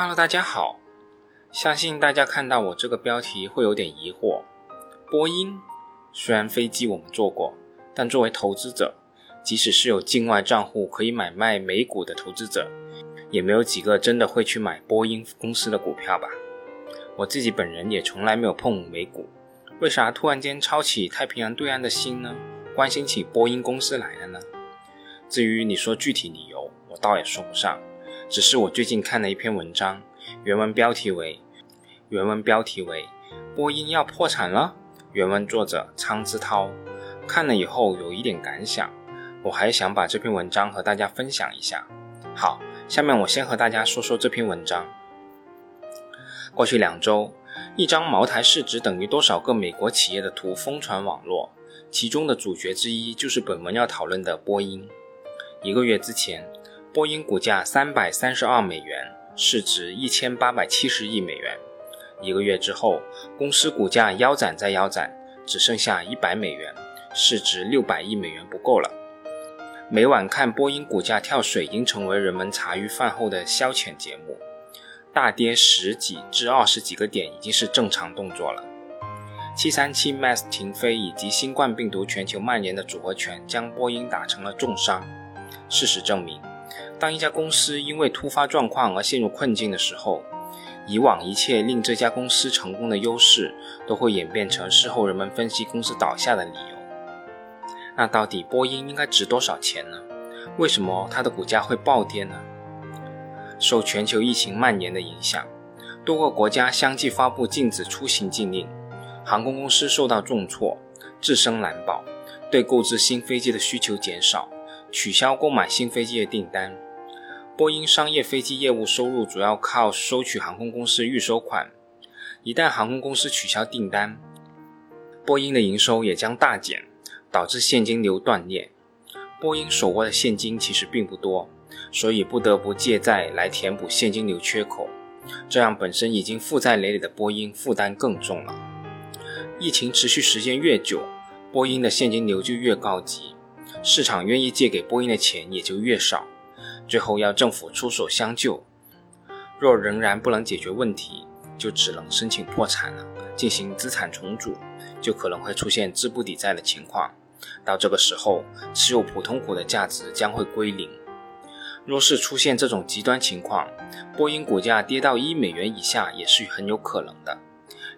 Hello，大家好。相信大家看到我这个标题会有点疑惑。波音虽然飞机我们坐过，但作为投资者，即使是有境外账户可以买卖美股的投资者，也没有几个真的会去买波音公司的股票吧？我自己本人也从来没有碰美股，为啥突然间抄起太平洋对岸的心呢？关心起波音公司来了呢？至于你说具体理由，我倒也说不上。只是我最近看了一篇文章，原文标题为“原文标题为波音要破产了”。原文作者苍之涛看了以后有一点感想，我还想把这篇文章和大家分享一下。好，下面我先和大家说说这篇文章。过去两周，一张茅台市值等于多少个美国企业的图疯传网络，其中的主角之一就是本文要讨论的波音。一个月之前，波音股价三百三十二美元，市值一千八百七十亿美元。一个月之后，公司股价腰斩再腰斩，只剩下一百美元，市值六百亿美元不够了。每晚看波音股价跳水，已经成为人们茶余饭后的消遣节目。大跌十几至二十几个点已经是正常动作了。七三七 MAX 停飞以及新冠病毒全球蔓延的组合拳将波音打成了重伤。事实证明，当一家公司因为突发状况而陷入困境的时候，以往一切令这家公司成功的优势都会演变成事后人们分析公司倒下的理由。那到底波音应该值多少钱呢？为什么它的股价会暴跌呢？受全球疫情蔓延的影响，多个国家相继发布禁止出行禁令，航空公司受到重挫，自身难保，对购置新飞机的需求减少，取消购买新飞机的订单。波音商业飞机业务收入主要靠收取航空公司预收款，一旦航空公司取消订单，波音的营收也将大减，导致现金流断裂。波音手握的现金其实并不多。所以不得不借债来填补现金流缺口，这让本身已经负债累累的波音负担更重了。疫情持续时间越久，波音的现金流就越高级，市场愿意借给波音的钱也就越少，最后要政府出手相救。若仍然不能解决问题，就只能申请破产了，进行资产重组，就可能会出现资不抵债的情况。到这个时候，持有普通股的价值将会归零。若是出现这种极端情况，波音股价跌到一美元以下也是很有可能的。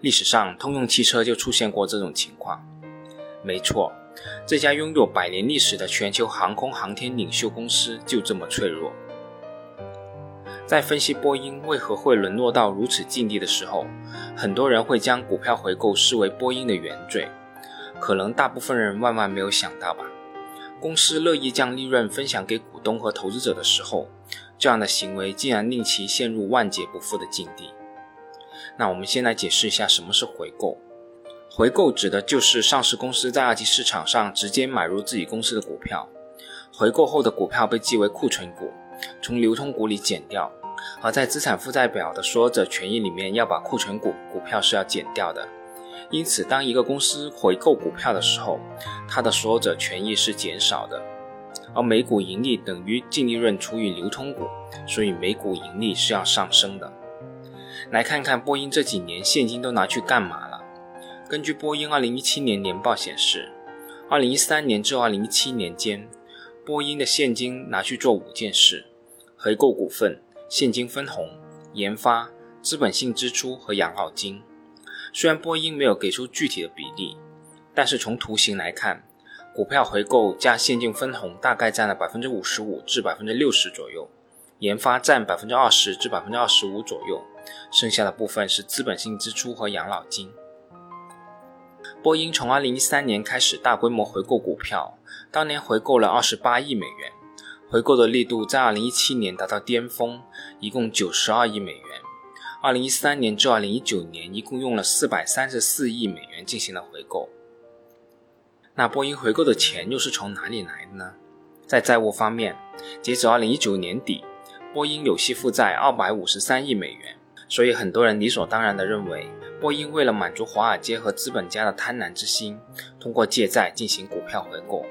历史上，通用汽车就出现过这种情况。没错，这家拥有百年历史的全球航空航天领袖公司就这么脆弱。在分析波音为何会沦落到如此境地的时候，很多人会将股票回购视为波音的原罪。可能大部分人万万没有想到吧。公司乐意将利润分享给股东和投资者的时候，这样的行为竟然令其陷入万劫不复的境地。那我们先来解释一下什么是回购。回购指的就是上市公司在二级市场上直接买入自己公司的股票，回购后的股票被记为库存股，从流通股里减掉。而在资产负债表的所有者权益里面，要把库存股股票是要减掉的。因此，当一个公司回购股票的时候，它的所有者权益是减少的，而每股盈利等于净利润除以流通股，所以每股盈利是要上升的。来看看波音这几年现金都拿去干嘛？根据波音2017年年报显示，2013年至2017年间，波音的现金拿去做五件事：回购股份、现金分红、研发、资本性支出和养老金。虽然波音没有给出具体的比例，但是从图形来看，股票回购加现金分红大概占了百分之五十五至百分之六十左右，研发占百分之二十至百分之二十五左右，剩下的部分是资本性支出和养老金。波音从二零一三年开始大规模回购股票，当年回购了二十八亿美元，回购的力度在二零一七年达到巅峰，一共九十二亿美元。二零一三年至二零一九年，一共用了四百三十四亿美元进行了回购。那波音回购的钱又是从哪里来的呢？在债务方面，截止二零一九年底，波音有息负债二百五十三亿美元。所以很多人理所当然地认为，波音为了满足华尔街和资本家的贪婪之心，通过借债进行股票回购。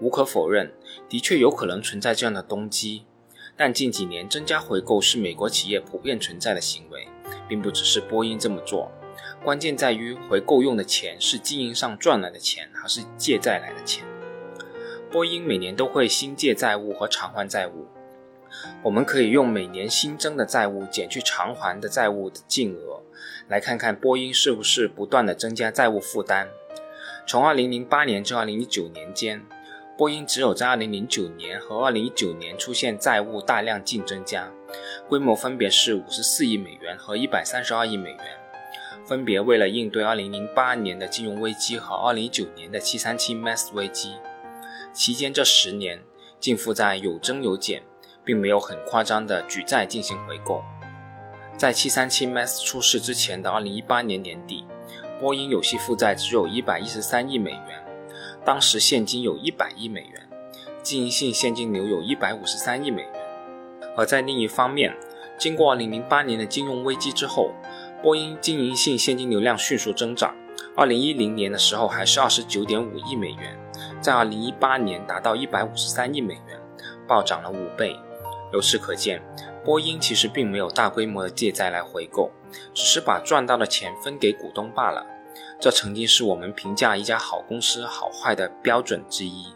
无可否认，的确有可能存在这样的动机。但近几年增加回购是美国企业普遍存在的行为，并不只是波音这么做。关键在于回购用的钱是经营上赚来的钱，还是借债来的钱。波音每年都会新借债务和偿还债务。我们可以用每年新增的债务减去偿还的债务的净额，来看看波音是不是不断的增加债务负担。从2008年至2019年间，波音只有在2009年和2019年出现债务大量净增加，规模分别是54亿美元和132亿美元，分别为了应对2008年的金融危机和2019年的737 MAX 危机。期间这十年净负债有增有减。并没有很夸张的举债进行回购。在737 MAX 出事之前的2018年年底，波音有息负债只有一百一十三亿美元，当时现金有一百亿美元，经营性现金流有一百五十三亿美元。而在另一方面，经过2008年的金融危机之后，波音经营性现金流量迅速增长。2010年的时候还是二十九点五亿美元，在2018年达到一百五十三亿美元，暴涨了五倍。由此可见，波音其实并没有大规模的借债来回购，只是把赚到的钱分给股东罢了。这曾经是我们评价一家好公司好坏的标准之一。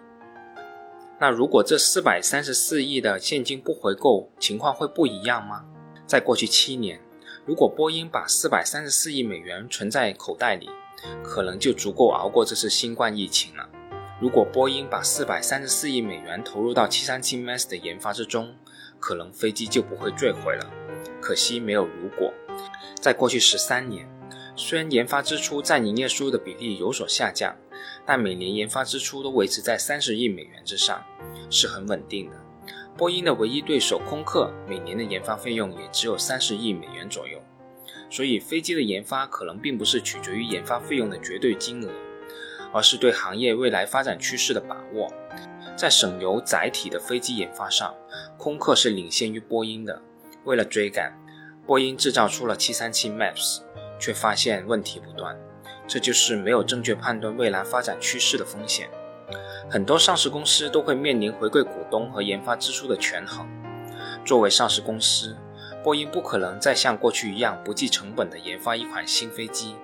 那如果这四百三十四亿的现金不回购，情况会不一样吗？在过去七年，如果波音把四百三十四亿美元存在口袋里，可能就足够熬过这次新冠疫情了。如果波音把四百三十四亿美元投入到七三七 MAX 的研发之中，可能飞机就不会坠毁了。可惜没有如果。在过去十三年，虽然研发支出占营业收入的比例有所下降，但每年研发支出都维持在三十亿美元之上，是很稳定的。波音的唯一对手空客每年的研发费用也只有三十亿美元左右。所以飞机的研发可能并不是取决于研发费用的绝对金额，而是对行业未来发展趋势的把握。在省油载体的飞机研发上，空客是领先于波音的。为了追赶，波音制造出了737 MAX，却发现问题不断。这就是没有正确判断未来发展趋势的风险。很多上市公司都会面临回馈股东和研发支出的权衡。作为上市公司，波音不可能再像过去一样不计成本地研发一款新飞机，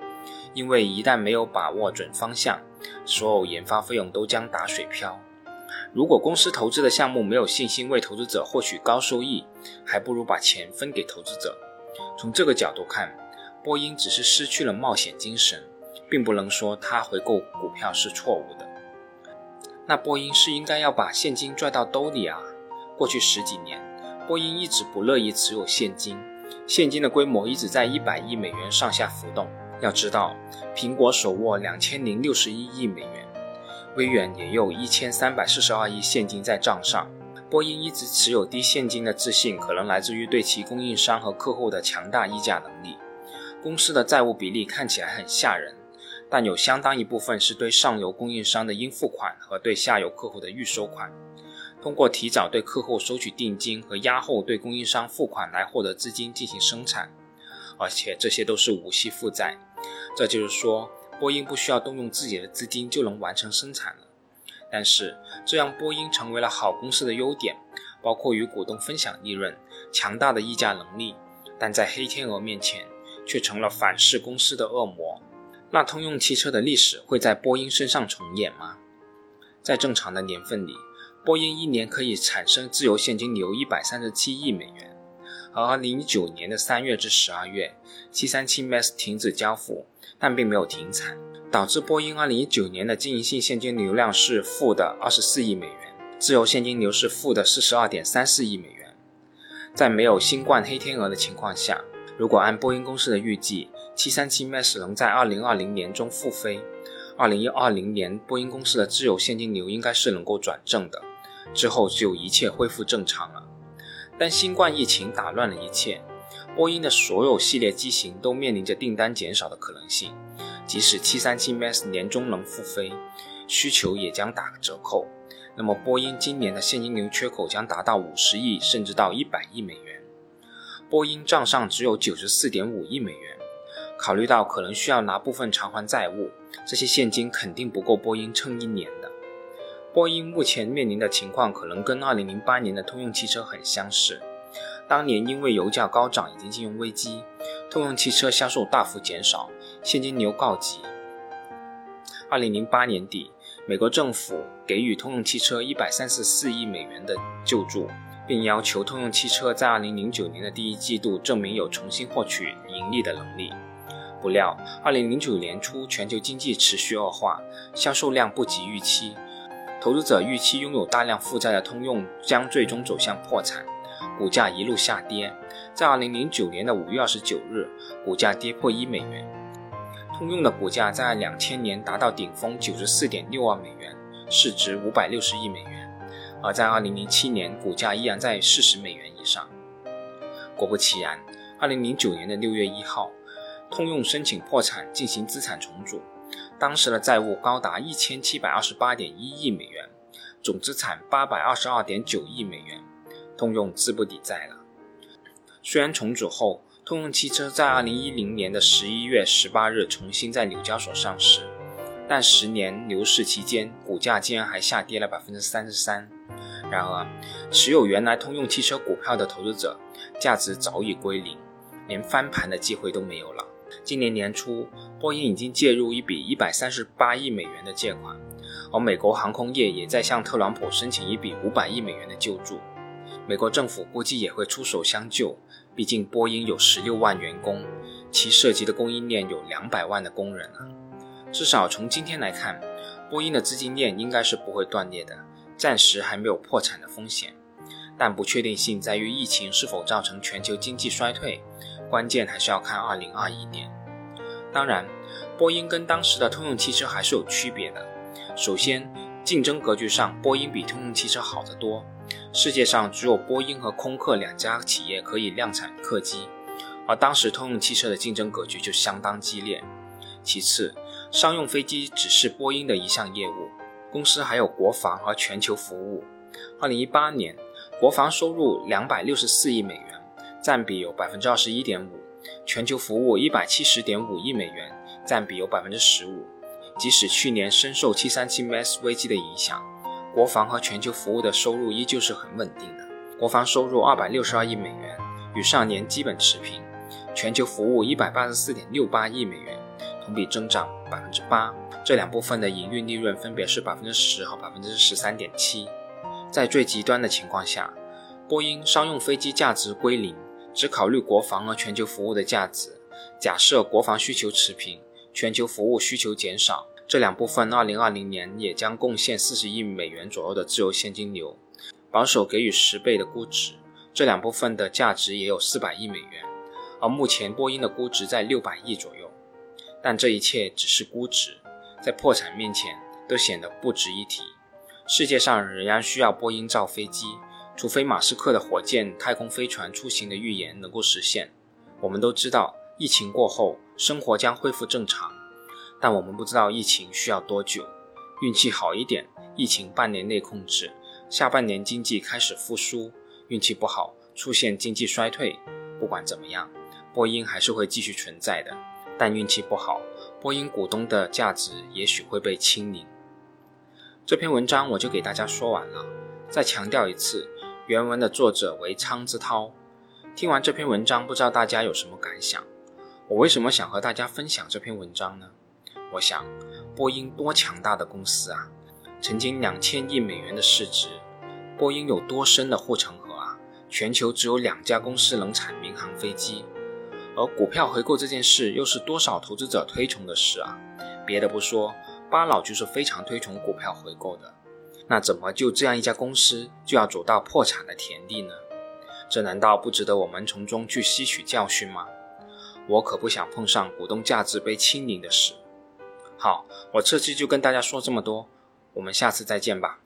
因为一旦没有把握准方向，所有研发费用都将打水漂。如果公司投资的项目没有信心为投资者获取高收益，还不如把钱分给投资者。从这个角度看，波音只是失去了冒险精神，并不能说它回购股票是错误的。那波音是应该要把现金拽到兜里啊？过去十几年，波音一直不乐意持有现金，现金的规模一直在一百亿美元上下浮动。要知道，苹果手握两千零六十一亿美元。微软也有一千三百四十二亿现金在账上。波音一直持有低现金的自信，可能来自于对其供应商和客户的强大议价能力。公司的债务比例看起来很吓人，但有相当一部分是对上游供应商的应付款和对下游客户的预收款。通过提早对客户收取定金和压后对供应商付款来获得资金进行生产，而且这些都是无息负债。这就是说。波音不需要动用自己的资金就能完成生产了，但是这让波音成为了好公司的优点，包括与股东分享利润、强大的议价能力，但在黑天鹅面前却成了反噬公司的恶魔。那通用汽车的历史会在波音身上重演吗？在正常的年份里，波音一年可以产生自由现金流一百三十七亿美元，而二零一九年的三月至十二月，七三七 MAX 停止交付。但并没有停产，导致波音2019年的经营性现金流量是负的24亿美元，自由现金流是负的42.34亿美元。在没有新冠黑天鹅的情况下，如果按波音公司的预计，737 MAX 能在2020年中复飞，2020年波音公司的自由现金流应该是能够转正的，之后就一切恢复正常了。但新冠疫情打乱了一切。波音的所有系列机型都面临着订单减少的可能性，即使737 MAX 年终能复飞，需求也将打折扣。那么，波音今年的现金流缺口将达到五十亿，甚至到一百亿美元。波音账上只有九十四点五亿美元，考虑到可能需要拿部分偿还债务，这些现金肯定不够波音撑一年。波音目前面临的情况可能跟2008年的通用汽车很相似。当年因为油价高涨以及金融危机，通用汽车销售大幅减少，现金流告急。2008年底，美国政府给予通用汽车134亿美元的救助，并要求通用汽车在2009年的第一季度证明有重新获取盈利的能力。不料，2009年初全球经济持续恶化，销售量不及预期。投资者预期拥有大量负债的通用将最终走向破产，股价一路下跌。在2009年的5月29日，股价跌破一美元。通用的股价在2000年达到顶峰94.62美元，市值560亿美元；而在2007年，股价依然在40美元以上。果不其然，2009年的6月1号，通用申请破产，进行资产重组。当时的债务高达一千七百二十八点一亿美元，总资产八百二十二点九亿美元，通用资不抵债了。虽然重组后，通用汽车在二零一零年的十一月十八日重新在纽交所上市，但十年牛市期间，股价竟然还下跌了百分之三十三。然而，持有原来通用汽车股票的投资者，价值早已归零，连翻盘的机会都没有了。今年年初，波音已经介入一笔一百三十八亿美元的借款，而美国航空业也在向特朗普申请一笔五百亿美元的救助。美国政府估计也会出手相救，毕竟波音有十六万员工，其涉及的供应链有两百万的工人啊。至少从今天来看，波音的资金链应该是不会断裂的，暂时还没有破产的风险。但不确定性在于疫情是否造成全球经济衰退。关键还是要看二零二一年。当然，波音跟当时的通用汽车还是有区别的。首先，竞争格局上，波音比通用汽车好得多。世界上只有波音和空客两家企业可以量产客机，而当时通用汽车的竞争格局就相当激烈。其次，商用飞机只是波音的一项业务，公司还有国防和全球服务。二零一八年，国防收入两百六十四亿美元。占比有百分之二十一点五，全球服务一百七十点五亿美元，占比有百分之十五。即使去年深受七三七 MAX 危机的影响，国防和全球服务的收入依旧是很稳定的。国防收入二百六十二亿美元，与上年基本持平；全球服务一百八十四点六八亿美元，同比增长百分之八。这两部分的营运利润分别是百分之十和百分之十三点七。在最极端的情况下，波音商用飞机价值归零。只考虑国防和全球服务的价值，假设国防需求持平，全球服务需求减少，这两部分二零二零年也将贡献四十亿美元左右的自由现金流。保守给予十倍的估值，这两部分的价值也有四百亿美元。而目前波音的估值在六百亿左右，但这一切只是估值，在破产面前都显得不值一提。世界上仍然需要波音造飞机。除非马斯克的火箭太空飞船出行的预言能够实现，我们都知道疫情过后生活将恢复正常，但我们不知道疫情需要多久。运气好一点，疫情半年内控制，下半年经济开始复苏；运气不好，出现经济衰退。不管怎么样，波音还是会继续存在的。但运气不好，波音股东的价值也许会被清零。这篇文章我就给大家说完了，再强调一次。原文的作者为苍之涛。听完这篇文章，不知道大家有什么感想？我为什么想和大家分享这篇文章呢？我想，波音多强大的公司啊！曾经两千亿美元的市值，波音有多深的护城河啊？全球只有两家公司能产民航飞机，而股票回购这件事又是多少投资者推崇的事啊？别的不说，巴老就是非常推崇股票回购的。那怎么就这样一家公司就要走到破产的田地呢？这难道不值得我们从中去吸取教训吗？我可不想碰上股东价值被清零的事。好，我这期就跟大家说这么多，我们下次再见吧。